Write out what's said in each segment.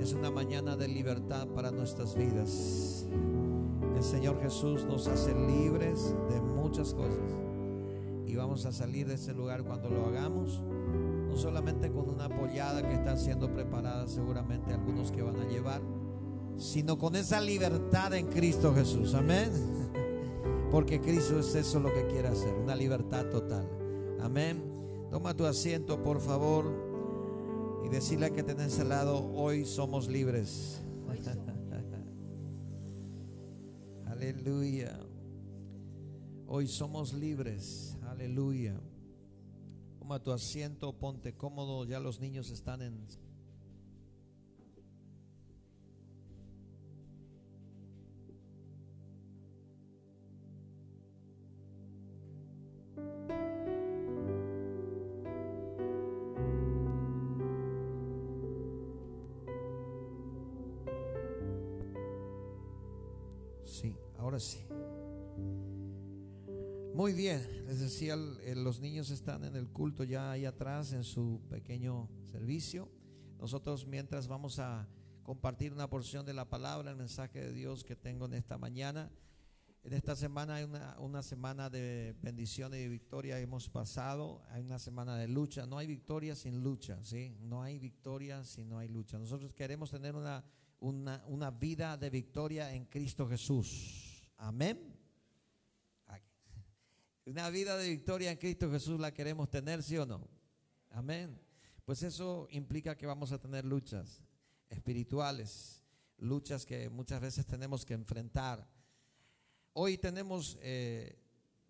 es una mañana de libertad para nuestras vidas. El Señor Jesús nos hace libres de muchas cosas. Y vamos a salir de ese lugar cuando lo hagamos. No solamente con una pollada que está siendo preparada seguramente algunos que van a llevar, sino con esa libertad en Cristo Jesús. Amén. Porque Cristo es eso lo que quiere hacer, una libertad total. Amén. Toma tu asiento, por favor y decirle que tenés al lado, hoy somos libres. Aleluya. Hoy somos libres. Aleluya. Toma tu asiento, ponte cómodo. Ya los niños están en Muy bien, les decía, los niños están en el culto ya ahí atrás en su pequeño servicio. Nosotros mientras vamos a compartir una porción de la palabra, el mensaje de Dios que tengo en esta mañana. En esta semana hay una, una semana de bendición y de victoria hemos pasado, hay una semana de lucha, no hay victoria sin lucha, ¿sí? No hay victoria si no hay lucha. Nosotros queremos tener una, una, una vida de victoria en Cristo Jesús. Amén. Una vida de victoria en Cristo Jesús la queremos tener, ¿sí o no? Amén. Pues eso implica que vamos a tener luchas espirituales, luchas que muchas veces tenemos que enfrentar. Hoy tenemos eh,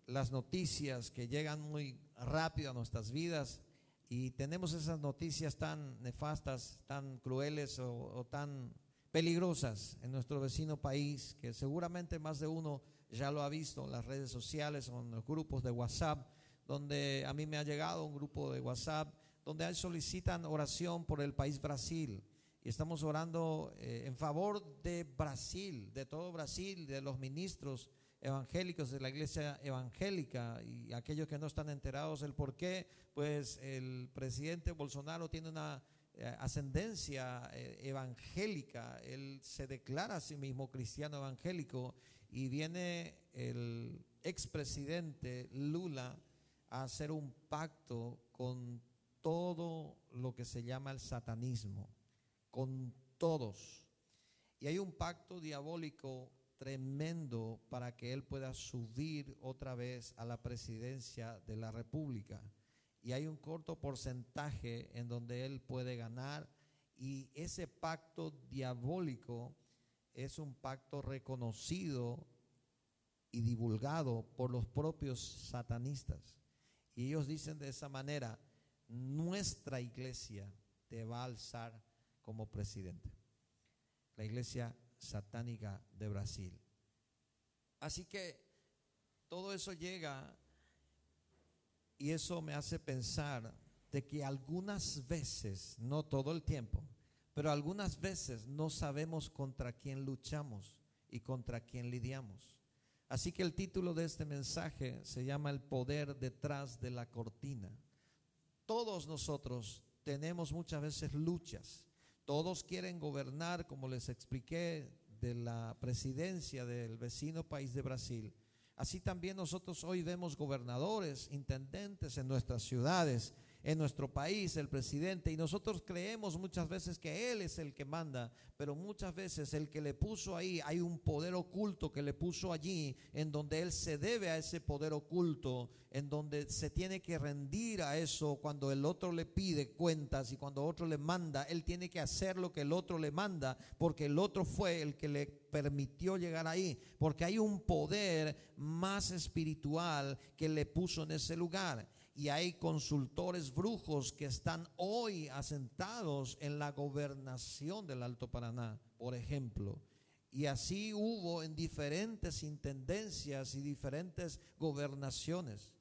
las noticias que llegan muy rápido a nuestras vidas y tenemos esas noticias tan nefastas, tan crueles o, o tan peligrosas en nuestro vecino país que seguramente más de uno ya lo ha visto en las redes sociales o en los grupos de WhatsApp, donde a mí me ha llegado un grupo de WhatsApp donde solicitan oración por el país Brasil. Y estamos orando eh, en favor de Brasil, de todo Brasil, de los ministros evangélicos de la iglesia evangélica y aquellos que no están enterados del por qué, pues el presidente Bolsonaro tiene una ascendencia eh, evangélica, él se declara a sí mismo cristiano evangélico y viene el expresidente Lula a hacer un pacto con todo lo que se llama el satanismo, con todos. Y hay un pacto diabólico tremendo para que él pueda subir otra vez a la presidencia de la República. Y hay un corto porcentaje en donde él puede ganar. Y ese pacto diabólico es un pacto reconocido y divulgado por los propios satanistas. Y ellos dicen de esa manera, nuestra iglesia te va a alzar como presidente. La iglesia satánica de Brasil. Así que todo eso llega y eso me hace pensar de que algunas veces, no todo el tiempo, pero algunas veces no sabemos contra quién luchamos y contra quién lidiamos. Así que el título de este mensaje se llama El poder detrás de la cortina. Todos nosotros tenemos muchas veces luchas. Todos quieren gobernar, como les expliqué, de la presidencia del vecino país de Brasil. Así también nosotros hoy vemos gobernadores, intendentes en nuestras ciudades en nuestro país, el presidente, y nosotros creemos muchas veces que Él es el que manda, pero muchas veces el que le puso ahí, hay un poder oculto que le puso allí, en donde Él se debe a ese poder oculto, en donde se tiene que rendir a eso cuando el otro le pide cuentas y cuando otro le manda, Él tiene que hacer lo que el otro le manda, porque el otro fue el que le permitió llegar ahí, porque hay un poder más espiritual que le puso en ese lugar y hay consultores brujos que están hoy asentados en la gobernación del Alto Paraná, por ejemplo. Y así hubo en diferentes intendencias y diferentes gobernaciones.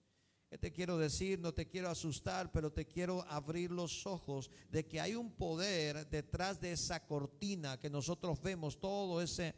¿Qué te quiero decir? No te quiero asustar, pero te quiero abrir los ojos de que hay un poder detrás de esa cortina que nosotros vemos, todo ese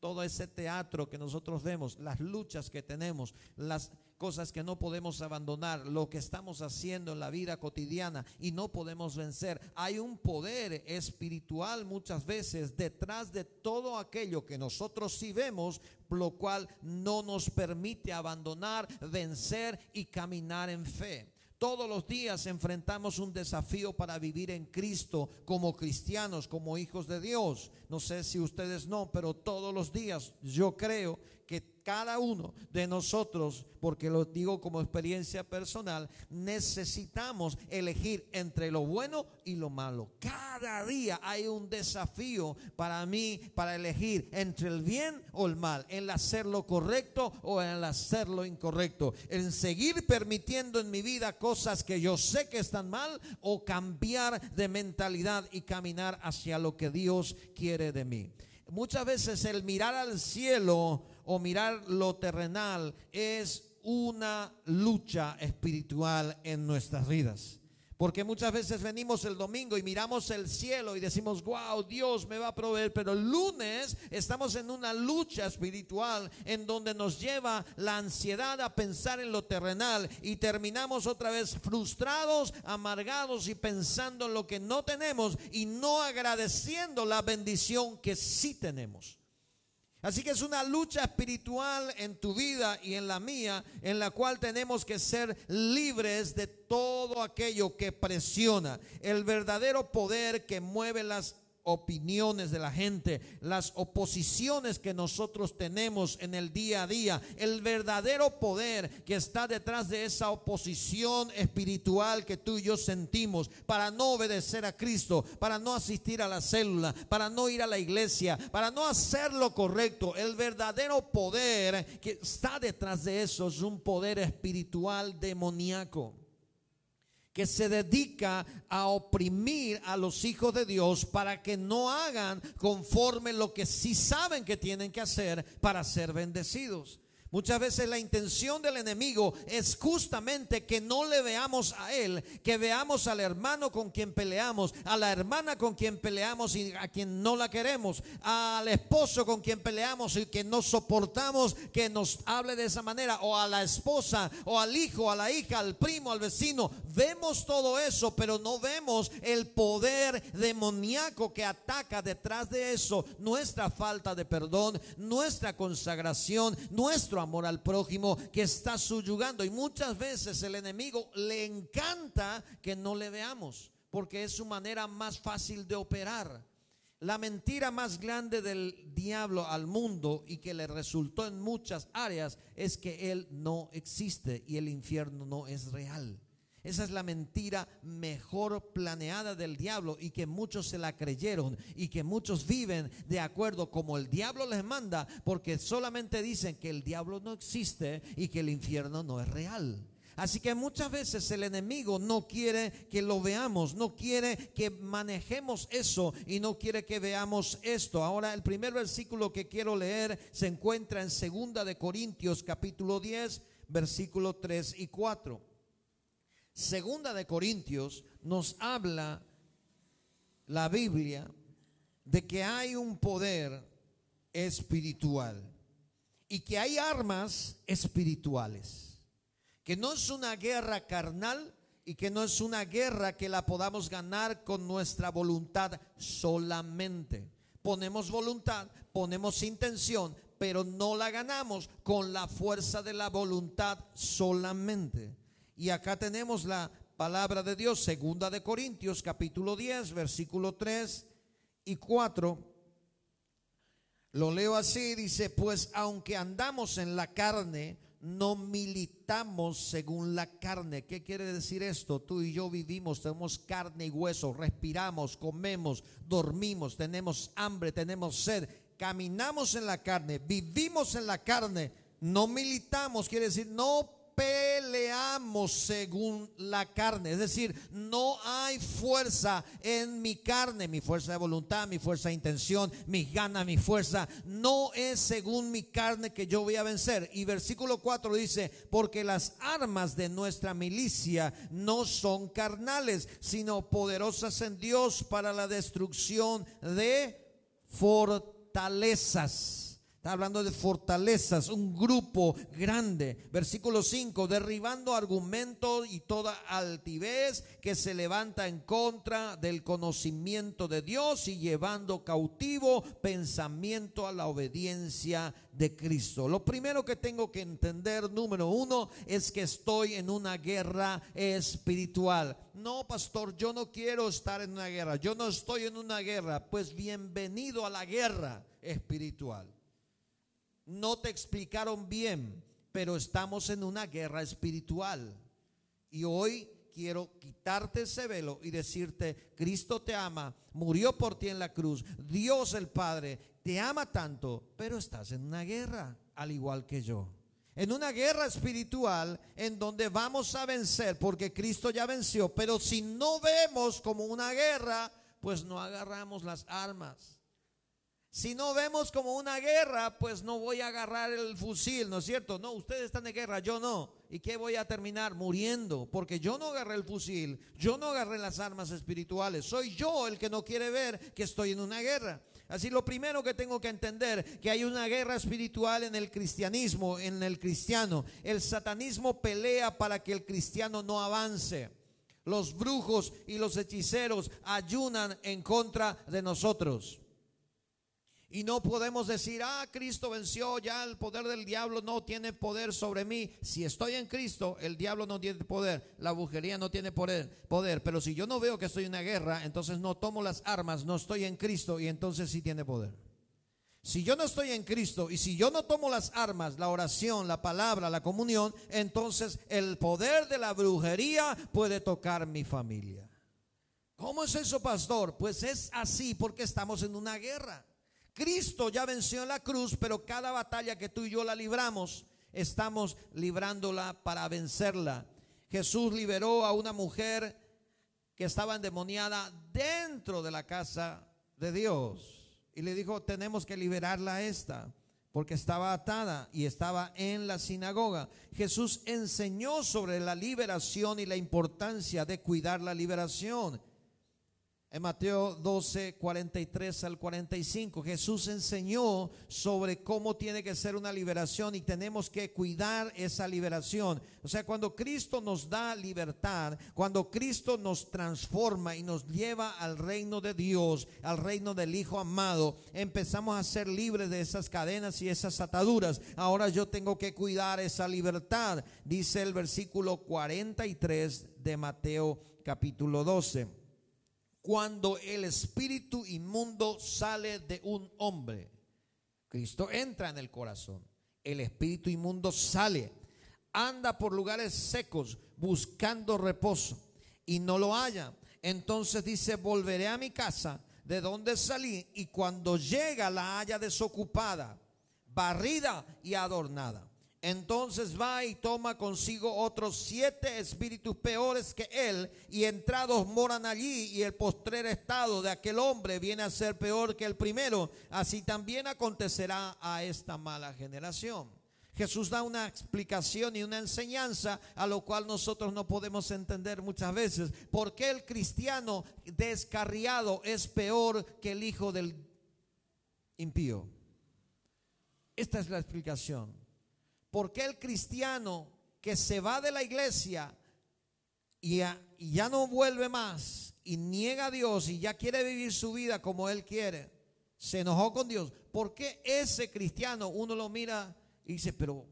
todo ese teatro que nosotros vemos, las luchas que tenemos, las cosas que no podemos abandonar, lo que estamos haciendo en la vida cotidiana y no podemos vencer. Hay un poder espiritual muchas veces detrás de todo aquello que nosotros sí vemos, lo cual no nos permite abandonar, vencer y caminar en fe. Todos los días enfrentamos un desafío para vivir en Cristo como cristianos, como hijos de Dios. No sé si ustedes no, pero todos los días yo creo que cada uno de nosotros, porque lo digo como experiencia personal, necesitamos elegir entre lo bueno y lo malo. Cada día hay un desafío para mí para elegir entre el bien o el mal, en hacer lo correcto o en hacer lo incorrecto, en seguir permitiendo en mi vida cosas que yo sé que están mal o cambiar de mentalidad y caminar hacia lo que Dios quiere de mí. Muchas veces el mirar al cielo o mirar lo terrenal es una lucha espiritual en nuestras vidas. Porque muchas veces venimos el domingo y miramos el cielo y decimos, wow, Dios me va a proveer. Pero el lunes estamos en una lucha espiritual en donde nos lleva la ansiedad a pensar en lo terrenal y terminamos otra vez frustrados, amargados y pensando en lo que no tenemos y no agradeciendo la bendición que sí tenemos. Así que es una lucha espiritual en tu vida y en la mía, en la cual tenemos que ser libres de todo aquello que presiona. El verdadero poder que mueve las opiniones de la gente, las oposiciones que nosotros tenemos en el día a día, el verdadero poder que está detrás de esa oposición espiritual que tú y yo sentimos para no obedecer a Cristo, para no asistir a la célula, para no ir a la iglesia, para no hacer lo correcto. El verdadero poder que está detrás de eso es un poder espiritual demoníaco que se dedica a oprimir a los hijos de Dios para que no hagan conforme lo que sí saben que tienen que hacer para ser bendecidos. Muchas veces la intención del enemigo es justamente que no le veamos a él, que veamos al hermano con quien peleamos, a la hermana con quien peleamos y a quien no la queremos, al esposo con quien peleamos y que no soportamos que nos hable de esa manera, o a la esposa, o al hijo, a la hija, al primo, al vecino. Vemos todo eso, pero no vemos el poder demoníaco que ataca detrás de eso, nuestra falta de perdón, nuestra consagración, nuestro amor al prójimo que está subyugando. Y muchas veces el enemigo le encanta que no le veamos, porque es su manera más fácil de operar. La mentira más grande del diablo al mundo y que le resultó en muchas áreas es que él no existe y el infierno no es real. Esa es la mentira mejor planeada del diablo y que muchos se la creyeron y que muchos viven de acuerdo como el diablo les manda porque solamente dicen que el diablo no existe y que el infierno no es real. Así que muchas veces el enemigo no quiere que lo veamos, no quiere que manejemos eso y no quiere que veamos esto. Ahora el primer versículo que quiero leer se encuentra en Segunda de Corintios capítulo 10, versículo 3 y 4. Segunda de Corintios nos habla la Biblia de que hay un poder espiritual y que hay armas espirituales, que no es una guerra carnal y que no es una guerra que la podamos ganar con nuestra voluntad solamente. Ponemos voluntad, ponemos intención, pero no la ganamos con la fuerza de la voluntad solamente. Y acá tenemos la palabra de Dios, segunda de Corintios, capítulo 10, versículo 3 y 4. Lo leo así, dice, pues aunque andamos en la carne, no militamos según la carne. ¿Qué quiere decir esto? Tú y yo vivimos, tenemos carne y hueso, respiramos, comemos, dormimos, tenemos hambre, tenemos sed, caminamos en la carne, vivimos en la carne, no militamos, quiere decir, no peleamos según la carne. Es decir, no hay fuerza en mi carne, mi fuerza de voluntad, mi fuerza de intención, mis ganas, mi fuerza. No es según mi carne que yo voy a vencer. Y versículo 4 dice, porque las armas de nuestra milicia no son carnales, sino poderosas en Dios para la destrucción de fortalezas Está hablando de fortalezas, un grupo grande. Versículo 5, derribando argumentos y toda altivez que se levanta en contra del conocimiento de Dios y llevando cautivo pensamiento a la obediencia de Cristo. Lo primero que tengo que entender, número uno, es que estoy en una guerra espiritual. No, pastor, yo no quiero estar en una guerra. Yo no estoy en una guerra. Pues bienvenido a la guerra espiritual no te explicaron bien, pero estamos en una guerra espiritual. Y hoy quiero quitarte ese velo y decirte, Cristo te ama, murió por ti en la cruz, Dios el Padre te ama tanto, pero estás en una guerra, al igual que yo. En una guerra espiritual en donde vamos a vencer, porque Cristo ya venció, pero si no vemos como una guerra, pues no agarramos las armas. Si no vemos como una guerra, pues no voy a agarrar el fusil, ¿no es cierto? No, ustedes están de guerra, yo no. ¿Y qué voy a terminar? Muriendo, porque yo no agarré el fusil, yo no agarré las armas espirituales, soy yo el que no quiere ver que estoy en una guerra. Así lo primero que tengo que entender, que hay una guerra espiritual en el cristianismo, en el cristiano. El satanismo pelea para que el cristiano no avance. Los brujos y los hechiceros ayunan en contra de nosotros. Y no podemos decir, ah, Cristo venció, ya el poder del diablo no tiene poder sobre mí. Si estoy en Cristo, el diablo no tiene poder, la brujería no tiene poder. Pero si yo no veo que estoy en una guerra, entonces no tomo las armas, no estoy en Cristo y entonces sí tiene poder. Si yo no estoy en Cristo y si yo no tomo las armas, la oración, la palabra, la comunión, entonces el poder de la brujería puede tocar mi familia. ¿Cómo es eso, pastor? Pues es así porque estamos en una guerra. Cristo ya venció en la cruz, pero cada batalla que tú y yo la libramos, estamos librándola para vencerla. Jesús liberó a una mujer que estaba endemoniada dentro de la casa de Dios. Y le dijo, tenemos que liberarla a esta, porque estaba atada y estaba en la sinagoga. Jesús enseñó sobre la liberación y la importancia de cuidar la liberación. En Mateo 12, 43 al 45, Jesús enseñó sobre cómo tiene que ser una liberación y tenemos que cuidar esa liberación. O sea, cuando Cristo nos da libertad, cuando Cristo nos transforma y nos lleva al reino de Dios, al reino del Hijo amado, empezamos a ser libres de esas cadenas y esas ataduras. Ahora yo tengo que cuidar esa libertad, dice el versículo 43 de Mateo capítulo 12 cuando el espíritu inmundo sale de un hombre. Cristo entra en el corazón. El espíritu inmundo sale, anda por lugares secos buscando reposo y no lo halla. Entonces dice, volveré a mi casa de donde salí y cuando llega la haya desocupada, barrida y adornada. Entonces va y toma consigo otros siete espíritus peores que él, y entrados moran allí, y el postrer estado de aquel hombre viene a ser peor que el primero. Así también acontecerá a esta mala generación. Jesús da una explicación y una enseñanza a lo cual nosotros no podemos entender muchas veces. ¿Por qué el cristiano descarriado es peor que el hijo del impío? Esta es la explicación. ¿Por qué el cristiano que se va de la iglesia y ya, no vuelve más y niega a Dios y ya quiere vivir su vida como él quiere, se enojó con Dios? ¿Por qué ese cristiano uno lo mira y dice, pero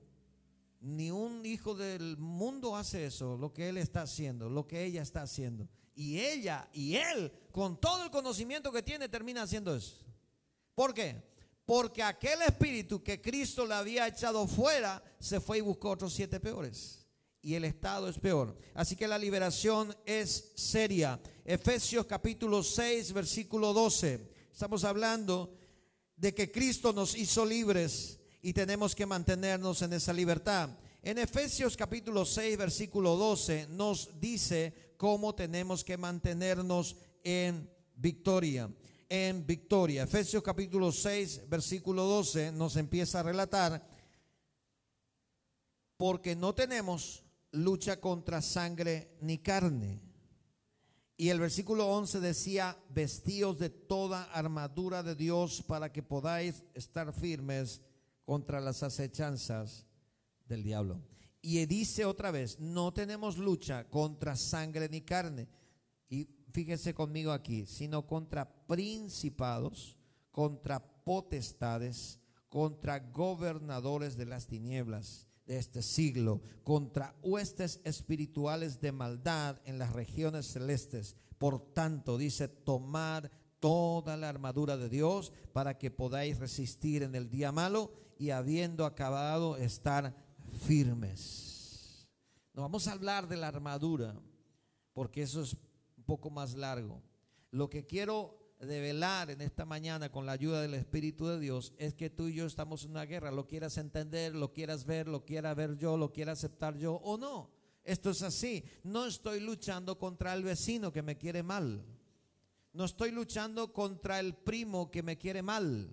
ni un hijo del mundo hace eso, lo que él está haciendo, lo que ella está haciendo? Y ella y él, con todo el conocimiento que tiene, termina haciendo eso. ¿Por qué? Porque aquel espíritu que Cristo le había echado fuera, se fue y buscó otros siete peores. Y el estado es peor. Así que la liberación es seria. Efesios capítulo 6, versículo 12. Estamos hablando de que Cristo nos hizo libres y tenemos que mantenernos en esa libertad. En Efesios capítulo 6, versículo 12 nos dice cómo tenemos que mantenernos en victoria en victoria. Efesios capítulo 6, versículo 12 nos empieza a relatar, porque no tenemos lucha contra sangre ni carne. Y el versículo 11 decía, vestíos de toda armadura de Dios para que podáis estar firmes contra las acechanzas del diablo. Y dice otra vez, no tenemos lucha contra sangre ni carne. Fíjese conmigo aquí, sino contra principados, contra potestades, contra gobernadores de las tinieblas de este siglo, contra huestes espirituales de maldad en las regiones celestes. Por tanto, dice, tomar toda la armadura de Dios para que podáis resistir en el día malo y habiendo acabado estar firmes. No vamos a hablar de la armadura porque eso es poco más largo. Lo que quiero develar en esta mañana con la ayuda del Espíritu de Dios es que tú y yo estamos en una guerra, lo quieras entender, lo quieras ver, lo quiera ver yo, lo quiera aceptar yo o no. Esto es así. No estoy luchando contra el vecino que me quiere mal. No estoy luchando contra el primo que me quiere mal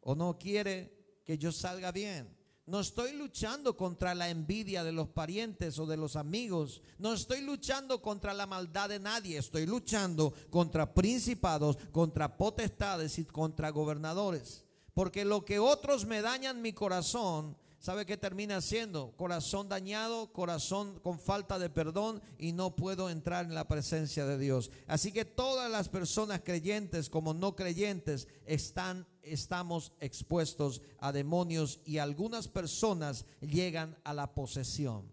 o no quiere que yo salga bien. No estoy luchando contra la envidia de los parientes o de los amigos. No estoy luchando contra la maldad de nadie. Estoy luchando contra principados, contra potestades y contra gobernadores. Porque lo que otros me dañan mi corazón, ¿sabe qué termina siendo? Corazón dañado, corazón con falta de perdón y no puedo entrar en la presencia de Dios. Así que todas las personas creyentes como no creyentes están estamos expuestos a demonios y algunas personas llegan a la posesión.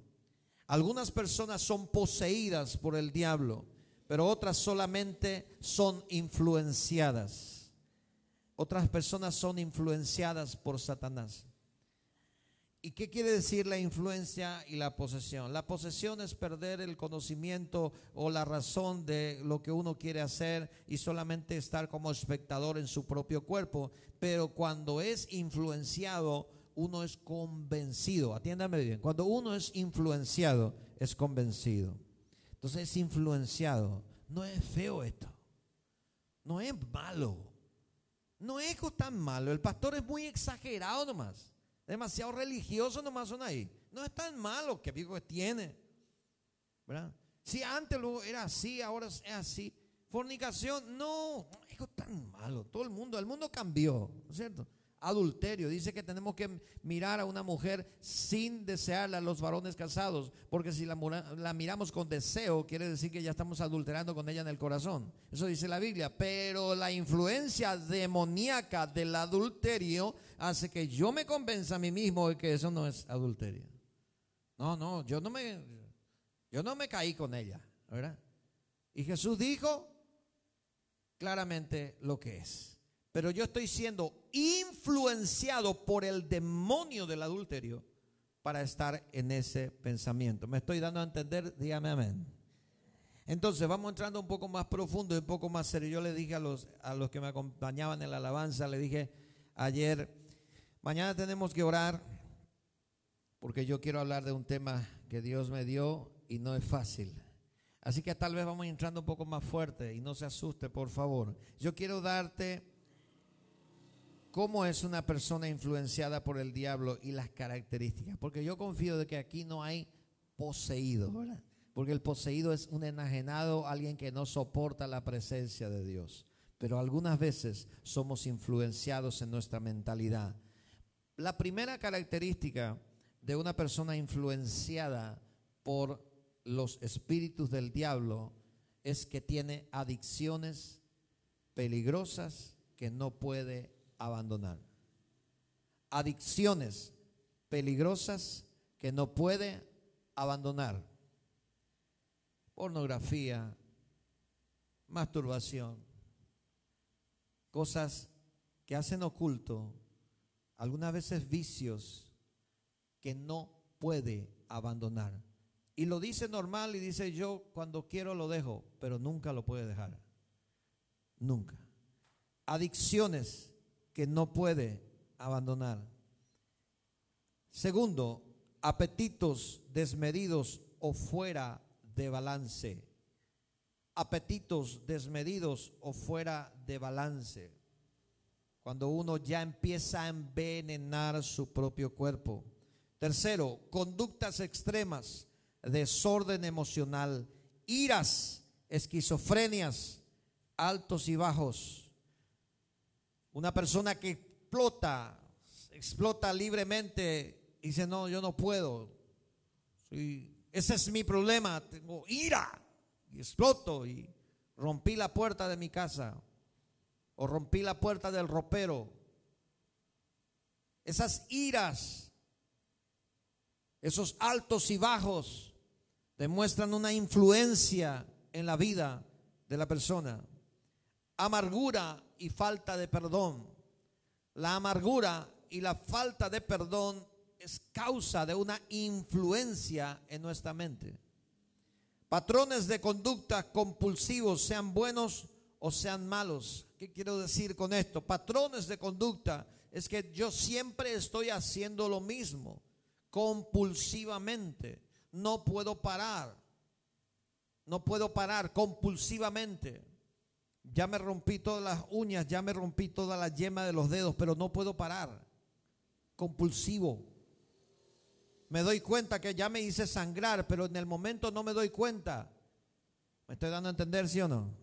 Algunas personas son poseídas por el diablo, pero otras solamente son influenciadas. Otras personas son influenciadas por Satanás. ¿Y qué quiere decir la influencia y la posesión? La posesión es perder el conocimiento o la razón de lo que uno quiere hacer y solamente estar como espectador en su propio cuerpo. Pero cuando es influenciado, uno es convencido. Atiéndame bien. Cuando uno es influenciado, es convencido. Entonces es influenciado. No es feo esto. No es malo. No es tan malo. El pastor es muy exagerado nomás demasiado religioso nomás son ahí. No es tan malo que digo que tiene. ¿Verdad? Si antes luego era así, ahora es así. Fornicación, no, no es tan malo. Todo el mundo, el mundo cambió, ¿no es cierto? Adulterio. Dice que tenemos que mirar a una mujer sin desearla a los varones casados, porque si la, la, miramos con deseo, quiere decir que ya estamos adulterando con ella en el corazón. Eso dice la Biblia. Pero la influencia demoníaca del adulterio hace que yo me convenza a mí mismo de que eso no es adulterio. No, no, yo no me, yo no me caí con ella, ¿verdad? Y Jesús dijo claramente lo que es pero yo estoy siendo influenciado por el demonio del adulterio para estar en ese pensamiento. ¿Me estoy dando a entender? Dígame amén. Entonces vamos entrando un poco más profundo y un poco más serio. Yo le dije a los, a los que me acompañaban en la alabanza, le dije ayer, mañana tenemos que orar porque yo quiero hablar de un tema que Dios me dio y no es fácil. Así que tal vez vamos entrando un poco más fuerte y no se asuste, por favor. Yo quiero darte cómo es una persona influenciada por el diablo y las características. Porque yo confío de que aquí no hay poseído, ¿verdad? Porque el poseído es un enajenado, alguien que no soporta la presencia de Dios. Pero algunas veces somos influenciados en nuestra mentalidad. La primera característica de una persona influenciada por los espíritus del diablo es que tiene adicciones peligrosas que no puede abandonar. Adicciones peligrosas que no puede abandonar. Pornografía, masturbación, cosas que hacen oculto, algunas veces vicios que no puede abandonar. Y lo dice normal y dice yo cuando quiero lo dejo, pero nunca lo puede dejar. Nunca. Adicciones que no puede abandonar. Segundo, apetitos desmedidos o fuera de balance. Apetitos desmedidos o fuera de balance. Cuando uno ya empieza a envenenar su propio cuerpo. Tercero, conductas extremas, desorden emocional, iras, esquizofrenias, altos y bajos una persona que explota, explota libremente y dice, no, yo no puedo. ese es mi problema, tengo ira y exploto y rompí la puerta de mi casa o rompí la puerta del ropero. Esas iras, esos altos y bajos demuestran una influencia en la vida de la persona. Amargura y falta de perdón. La amargura y la falta de perdón es causa de una influencia en nuestra mente. Patrones de conducta compulsivos, sean buenos o sean malos. ¿Qué quiero decir con esto? Patrones de conducta es que yo siempre estoy haciendo lo mismo, compulsivamente. No puedo parar. No puedo parar compulsivamente. Ya me rompí todas las uñas, ya me rompí toda la yema de los dedos, pero no puedo parar. Compulsivo. Me doy cuenta que ya me hice sangrar, pero en el momento no me doy cuenta. ¿Me estoy dando a entender, sí o no?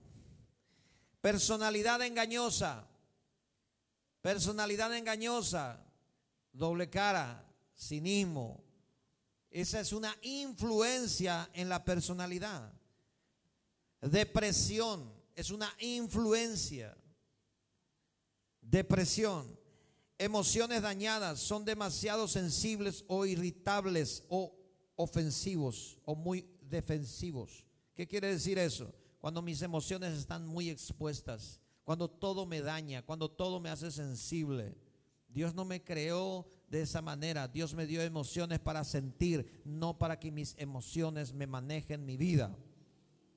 Personalidad engañosa. Personalidad engañosa. Doble cara. Cinismo. Esa es una influencia en la personalidad. Depresión es una influencia. Depresión emociones dañadas son demasiado sensibles o irritables o ofensivos o muy defensivos. ¿Qué quiere decir eso? Cuando mis emociones están muy expuestas, cuando todo me daña, cuando todo me hace sensible. Dios no me creó de esa manera. Dios me dio emociones para sentir, no para que mis emociones me manejen mi vida.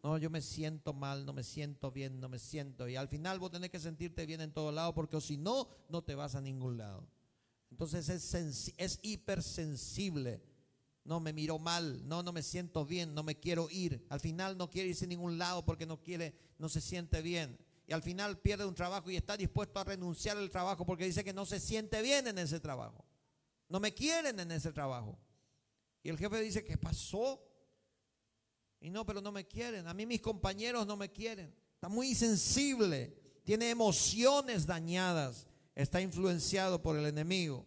No, yo me siento mal, no me siento bien, no me siento. Y al final vos tenés que sentirte bien en todo lado porque si no, no te vas a ningún lado. Entonces es, es hipersensible. No, me miró mal, no, no me siento bien, no me quiero ir. Al final no quiere irse a ningún lado porque no quiere, no se siente bien. Y al final pierde un trabajo y está dispuesto a renunciar al trabajo porque dice que no se siente bien en ese trabajo. No me quieren en ese trabajo. Y el jefe dice, ¿qué pasó? Y no, pero no me quieren. A mí mis compañeros no me quieren. Está muy sensible. Tiene emociones dañadas. Está influenciado por el enemigo.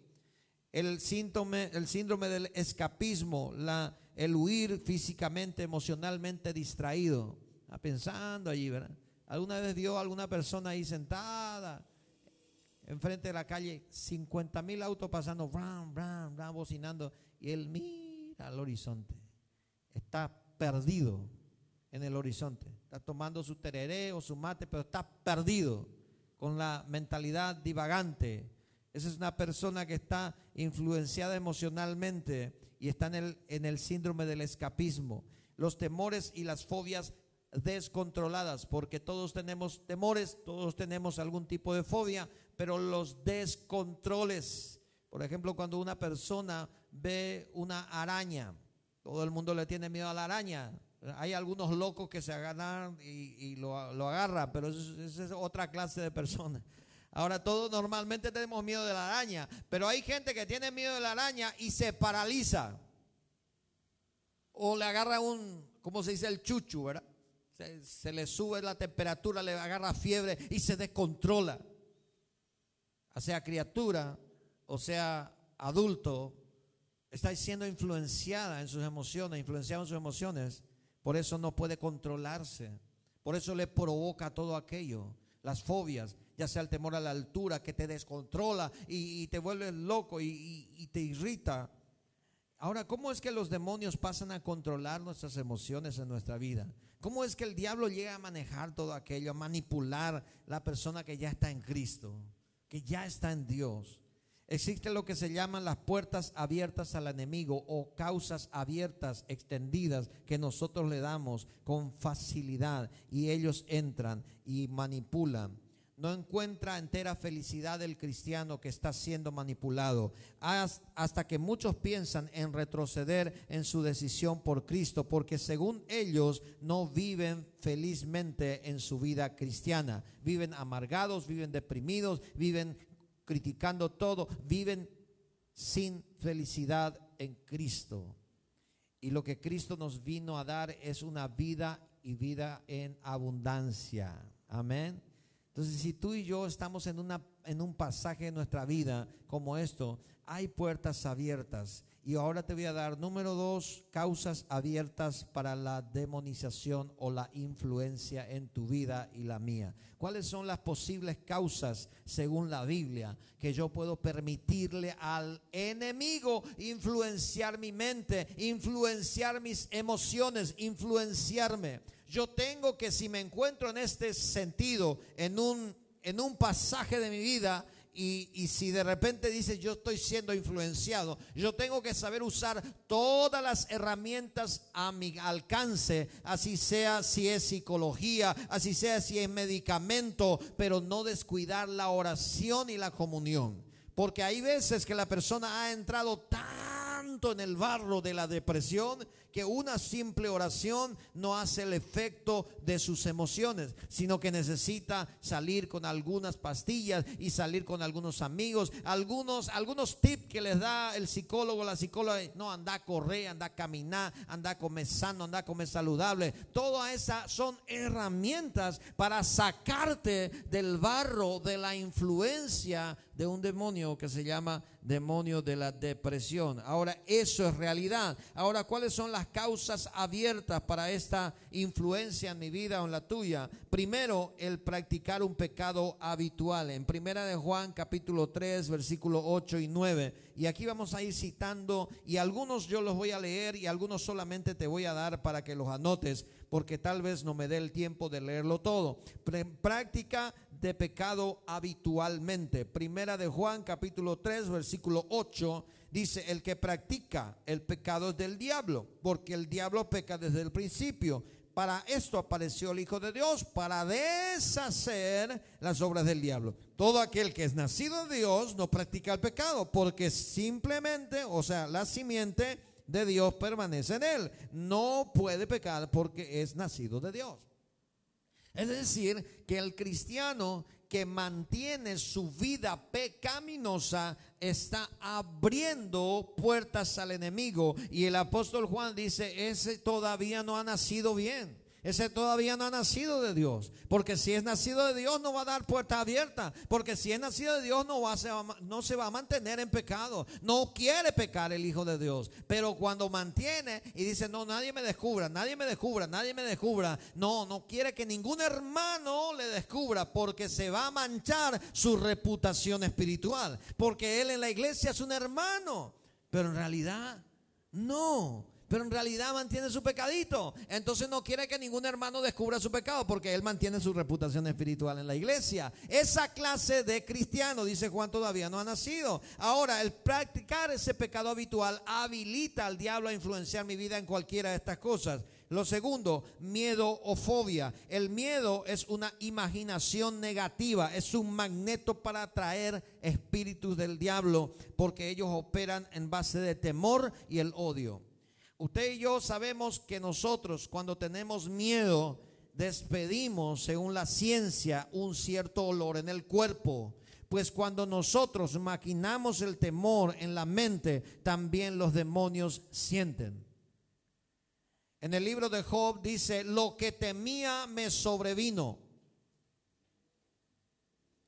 El síntoma, el síndrome del escapismo, el huir físicamente, emocionalmente distraído. Está pensando allí, ¿verdad? ¿Alguna vez vio a alguna persona ahí sentada enfrente de la calle, 50 mil autos pasando, ram, ram, ram, bocinando, y él mira al horizonte. Está perdido en el horizonte. Está tomando su tereré o su mate, pero está perdido con la mentalidad divagante. Esa es una persona que está influenciada emocionalmente y está en el, en el síndrome del escapismo. Los temores y las fobias descontroladas, porque todos tenemos temores, todos tenemos algún tipo de fobia, pero los descontroles, por ejemplo, cuando una persona ve una araña, todo el mundo le tiene miedo a la araña. Hay algunos locos que se agarran y, lo, agarran, pero esa es otra clase de personas. Ahora todos normalmente tenemos miedo de la araña, pero hay gente que tiene miedo de la araña y se paraliza. O le agarra un, ¿cómo se dice? El chuchu, ¿verdad? Se, se le sube la temperatura, le agarra fiebre y se descontrola. O sea criatura, o sea adulto, está siendo influenciada en sus emociones, influenciada en sus emociones, por eso no puede controlarse. Por eso le provoca todo aquello, las fobias, ya sea el temor a la altura que te descontrola y, te vuelve loco y, y te irrita. Ahora, ¿cómo es que los demonios pasan a controlar nuestras emociones en nuestra vida? ¿Cómo es que el diablo llega a manejar todo aquello, a manipular la persona que ya está en Cristo, que ya está en Dios? Existe lo que se llaman las puertas abiertas al enemigo o causas abiertas, extendidas, que nosotros le damos con facilidad y ellos entran y manipulan. No encuentra entera felicidad el cristiano que está siendo manipulado, hasta que muchos piensan en retroceder en su decisión por Cristo, porque según ellos no viven felizmente en su vida cristiana. Viven amargados, viven deprimidos, viven criticando todo, viven sin felicidad en Cristo. Y lo que Cristo nos vino a dar es una vida y vida en abundancia. Amén. Entonces si tú y yo estamos en, una, en un pasaje de nuestra vida como esto, hay puertas abiertas. Y ahora te voy a dar, número dos, causas abiertas para la demonización o la influencia en tu vida y la mía. ¿Cuáles son las posibles causas, según la Biblia, que yo puedo permitirle al enemigo influenciar mi mente, influenciar mis emociones, influenciarme? Yo tengo que, si me encuentro en este sentido, en un, en un pasaje de mi vida, y, si de repente dices yo estoy siendo influenciado, yo tengo que saber usar todas las herramientas a mi alcance, así sea si es psicología, así sea si es medicamento, pero no descuidar la oración y la comunión. Porque hay veces que la persona ha entrado tanto en el barro de la depresión que una simple oración no hace el efecto de sus emociones, sino que necesita salir con algunas pastillas y salir con algunos amigos, algunos, algunos tips que les da el psicólogo, la psicóloga, no, anda a correr, anda a caminar, anda a comer sano, anda a comer saludable. Todas esas son herramientas para sacarte del barro de la influencia de un demonio que se llama demonio de la depresión. Ahora, eso es realidad. Ahora, ¿cuáles son las causas abiertas para esta influencia en mi vida o en la tuya. Primero, el practicar un pecado habitual. En primera de Juan capítulo 3, versículo 8 y 9. Y aquí vamos a ir citando y algunos yo los voy a leer y algunos solamente te voy a dar para que los anotes porque tal vez no me dé el tiempo de leerlo todo. Práctica de pecado habitualmente. Primera de Juan capítulo 3 versículo 8 dice, el que practica el pecado es del diablo, porque el diablo peca desde el principio. Para esto apareció el Hijo de Dios, para deshacer las obras del diablo. Todo aquel que es nacido de Dios no practica el pecado, porque simplemente, o sea, la simiente de Dios permanece en él. No puede pecar porque es nacido de Dios. Es decir, que el cristiano que mantiene su vida pecaminosa está abriendo puertas al enemigo. Y el apóstol Juan dice, ese todavía no ha nacido bien. Ese todavía no ha nacido de Dios. Porque si es nacido de Dios no va a dar puerta abierta. Porque si es nacido de Dios no, va a, no se va a mantener en pecado. No quiere pecar el Hijo de Dios. Pero cuando mantiene y dice, no, nadie me descubra, nadie me descubra, nadie me descubra. No, no quiere que ningún hermano le descubra porque se va a manchar su reputación espiritual. Porque él en la iglesia es un hermano. Pero en realidad no pero en realidad mantiene su pecadito. Entonces no quiere que ningún hermano descubra su pecado porque él mantiene su reputación espiritual en la iglesia. Esa clase de cristiano, dice Juan, todavía no ha nacido. Ahora, el practicar ese pecado habitual habilita al diablo a influenciar mi vida en cualquiera de estas cosas. Lo segundo, miedo o fobia. El miedo es una imaginación negativa, es un magneto para atraer espíritus del diablo, porque ellos operan en base de temor y el odio. Usted y yo sabemos que nosotros cuando tenemos miedo despedimos, según la ciencia, un cierto olor en el cuerpo. Pues cuando nosotros maquinamos el temor en la mente, también los demonios sienten. En el libro de Job dice, lo que temía me sobrevino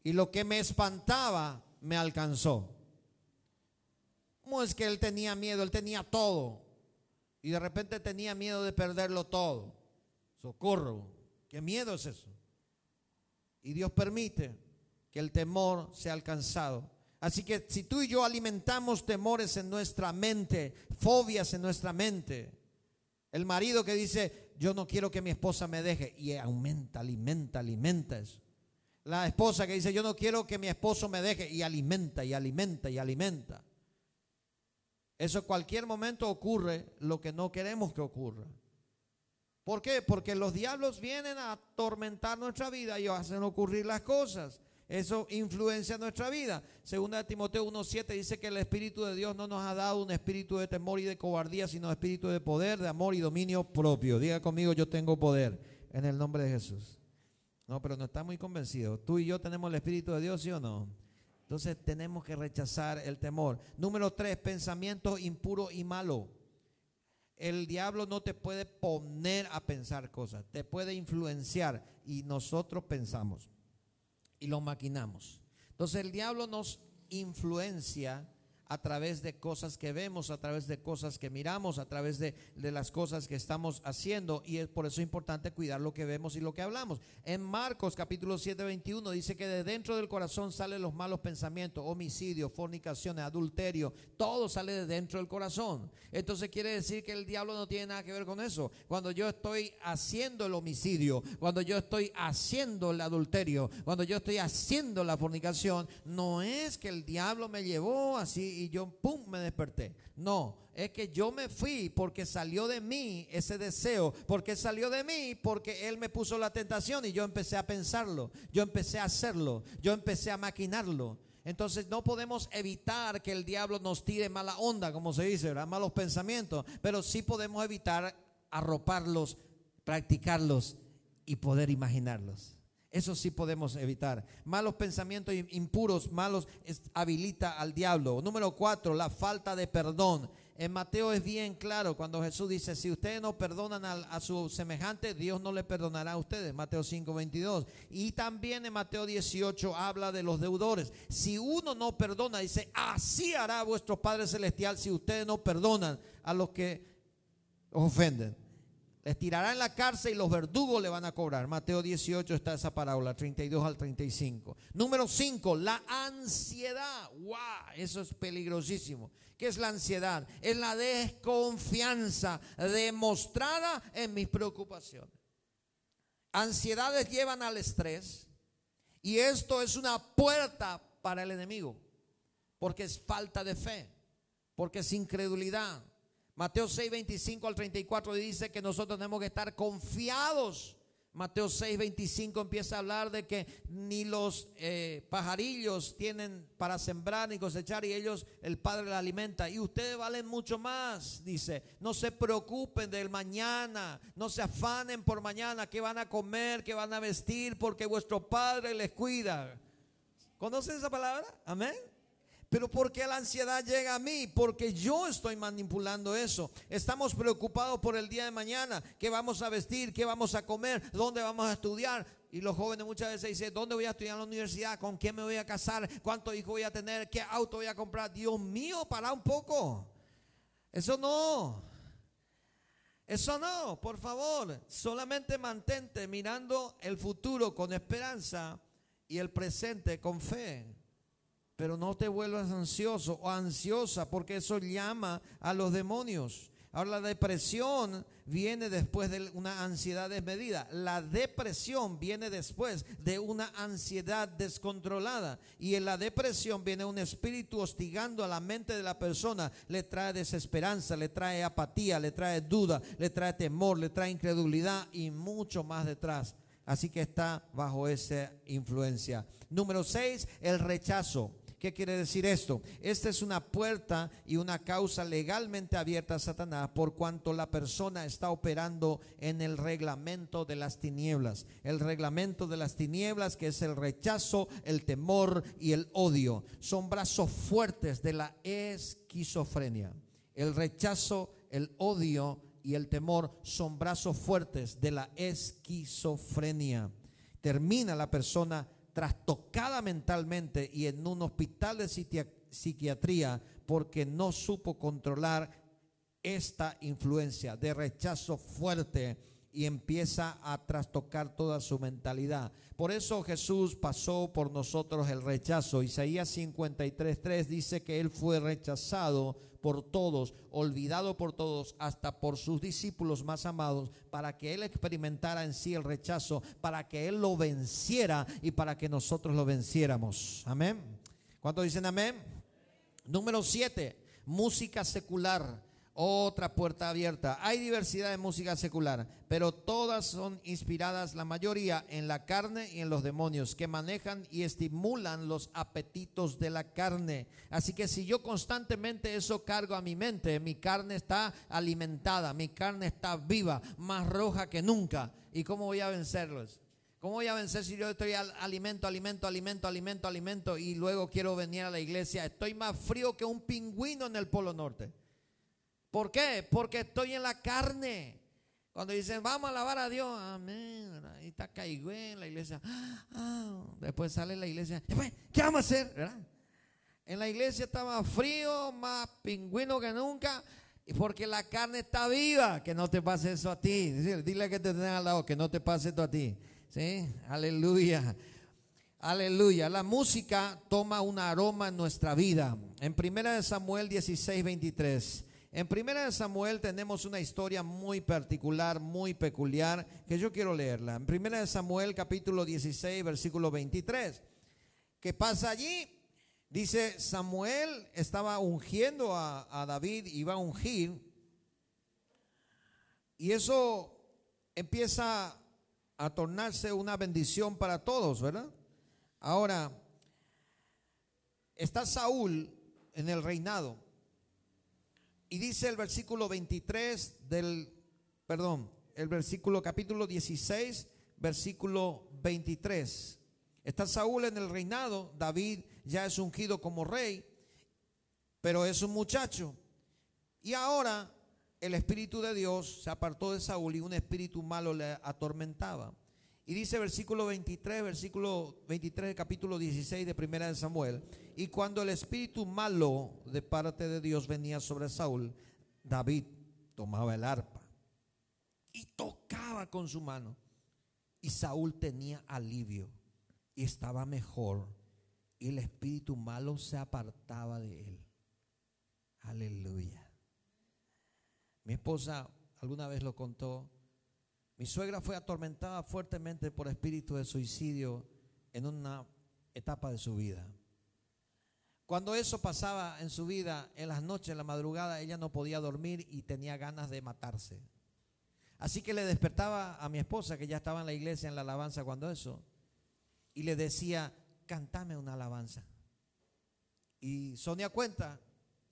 y lo que me espantaba me alcanzó. ¿Cómo es que él tenía miedo? Él tenía todo y de repente tenía miedo de perderlo todo. Socorro, ¿qué miedo es eso? Y Dios permite que el temor sea alcanzado. Así que si tú y yo alimentamos temores en nuestra mente, fobias en nuestra mente, el marido que dice, yo no quiero que mi esposa me deje, y aumenta, alimenta, alimenta eso. La esposa que dice, yo no quiero que mi esposo me deje, y alimenta, y alimenta, y alimenta. Eso cualquier momento ocurre lo que no queremos que ocurra. ¿Por qué? Porque los diablos vienen a atormentar nuestra vida y hacen ocurrir las cosas. Eso influencia nuestra vida. Segunda de Timoteo 1.7 dice que el Espíritu de Dios no nos ha dado un espíritu de temor y de cobardía, sino espíritu de poder, de amor y dominio propio. Diga conmigo, yo tengo poder en el nombre de Jesús. No, pero no está muy convencido. ¿Tú y yo tenemos el Espíritu de Dios, sí o no? Entonces tenemos que rechazar el temor. Número tres, pensamiento impuro y malo. El diablo no te puede poner a pensar cosas, te puede influenciar y nosotros pensamos. y lo maquinamos. Entonces el diablo nos influencia a través de cosas que vemos, a través de cosas que miramos, a través de, de, las cosas que estamos haciendo. Y es por eso importante cuidar lo que vemos y lo que hablamos. En Marcos capítulo 7, 21 dice que de dentro del corazón salen los malos pensamientos, homicidio, fornicaciones, adulterio, todo sale de dentro del corazón. Entonces quiere decir que el diablo no tiene nada que ver con eso. Cuando yo estoy haciendo el homicidio, cuando yo estoy haciendo el adulterio, cuando yo estoy haciendo la fornicación, no es que el diablo me llevó así y yo, ¡pum!, me desperté. No, es que yo me fui porque salió de mí ese deseo, porque salió de mí porque Él me puso la tentación y yo empecé a pensarlo, yo empecé a hacerlo, yo empecé a maquinarlo. Entonces no podemos evitar que el diablo nos tire mala onda, como se dice, ¿verdad? malos pensamientos, pero sí podemos evitar arroparlos, practicarlos y poder imaginarlos. Eso sí podemos evitar. Malos pensamientos impuros, malos, habilita al diablo. Número cuatro, la falta de perdón. En Mateo es bien claro cuando Jesús dice, si ustedes no perdonan a, a, su semejante, Dios no le perdonará a ustedes. Mateo 5, 22. Y también en Mateo 18 habla de los deudores. Si uno no perdona, dice, así hará vuestro Padre Celestial si ustedes no perdonan a los que ofenden. Les tirará en la cárcel y los verdugos le van a cobrar. Mateo 18 está esa parábola, 32 al 35. Número 5, la ansiedad. ¡Wow! Eso es peligrosísimo. ¿Qué es la ansiedad? Es la desconfianza demostrada en mis preocupaciones. Ansiedades llevan al estrés y esto es una puerta para el enemigo, porque es falta de fe, porque es incredulidad Mateo 6, 25 al 34 dice que nosotros tenemos que estar confiados. Mateo 6, 25 empieza a hablar de que ni los eh, pajarillos tienen para sembrar ni cosechar y ellos, el Padre les alimenta. Y ustedes valen mucho más, dice. No se preocupen del mañana, no se afanen por mañana, qué van a comer, qué van a vestir, porque vuestro Padre les cuida. ¿Conocen esa palabra? Amén. Pero ¿por qué la ansiedad llega a mí? Porque yo estoy manipulando eso. Estamos preocupados por el día de mañana. ¿Qué vamos a vestir? ¿Qué vamos a comer? ¿Dónde vamos a estudiar? Y los jóvenes muchas veces dicen, ¿dónde voy a estudiar en la universidad? ¿Con quién me voy a casar? ¿Cuántos hijos voy a tener? ¿Qué auto voy a comprar? Dios mío, para un poco. Eso no. Eso no, por favor. Solamente mantente mirando el futuro con esperanza y el presente con fe. Pero no te vuelvas ansioso o ansiosa porque eso llama a los demonios. Ahora la depresión viene después de una ansiedad desmedida. La depresión viene después de una ansiedad descontrolada. Y en la depresión viene un espíritu hostigando a la mente de la persona. Le trae desesperanza, le trae apatía, le trae duda, le trae temor, le trae incredulidad y mucho más detrás. Así que está bajo esa influencia. Número seis, el rechazo. ¿Qué quiere decir esto? Esta es una puerta y una causa legalmente abierta a Satanás por cuanto la persona está operando en el reglamento de las tinieblas. El reglamento de las tinieblas que es el rechazo, el temor y el odio. Son brazos fuertes de la esquizofrenia. El rechazo, el odio y el temor son brazos fuertes de la esquizofrenia. Termina la persona trastocada mentalmente y en un hospital de psiquiatría porque no supo controlar esta influencia de rechazo fuerte y empieza a trastocar toda su mentalidad. Por eso Jesús pasó por nosotros el rechazo. Isaías 53.3 dice que Él fue rechazado por todos, olvidado por todos, hasta por sus discípulos más amados, para que Él experimentara en sí el rechazo, para que Él lo venciera y para que nosotros lo venciéramos. Amén. ¿Cuántos dicen amén? Número 7, música secular otra puerta abierta. Hay diversidad de música secular, pero todas son inspiradas, la mayoría, en la carne y en los demonios, que manejan y estimulan los apetitos de la carne. Así que si yo constantemente eso cargo a mi mente, mi carne está alimentada, mi carne está viva, más roja que nunca. ¿Y cómo voy a vencerlos? ¿Cómo voy a vencer si yo estoy al alimento, alimento, alimento, alimento, alimento y luego quiero venir a la iglesia? Estoy más frío que un pingüino en el Polo Norte. ¿Por qué? Porque estoy en la carne. Cuando dicen, vamos a alabar a Dios, amén. Y está en la iglesia. Ah, después sale la iglesia. ¿Qué vamos a hacer? En la iglesia estaba frío, más pingüino que nunca. Porque la carne está viva. Que no te pase eso a ti. Dile que te tenga al lado, que no te pase esto a ti. ¿Sí? Aleluya. Aleluya. La música toma un aroma en nuestra vida. En 1 Samuel 16, 23. En Primera de Samuel tenemos una historia muy particular, muy peculiar, que yo quiero leerla. En Primera de Samuel capítulo 16, versículo 23. ¿Qué pasa allí? Dice, Samuel estaba ungiendo a, David, iba a ungir, y eso empieza a tornarse una bendición para todos, ¿verdad? Ahora, está Saúl en el reinado. Y dice el versículo 23 del, perdón, el versículo capítulo 16, versículo 23. Está Saúl en el reinado, David ya es ungido como rey, pero es un muchacho. Y ahora el Espíritu de Dios se apartó de Saúl y un espíritu malo le atormentaba. Y dice versículo 23, versículo 23 del capítulo 16 de Primera de Samuel. Y cuando el espíritu malo de parte de Dios venía sobre Saúl, David tomaba el arpa y tocaba con su mano. Y Saúl tenía alivio y estaba mejor. Y el espíritu malo se apartaba de él. Aleluya. Mi esposa alguna vez lo contó mi suegra fue atormentada fuertemente por espíritu de suicidio en una etapa de su vida. Cuando eso pasaba en su vida, en las noches, en la madrugada, ella no podía dormir y tenía ganas de matarse. Así que le despertaba a mi esposa, que ya estaba en la iglesia en la alabanza cuando eso, y le decía, cántame una alabanza. Y Sonia cuenta,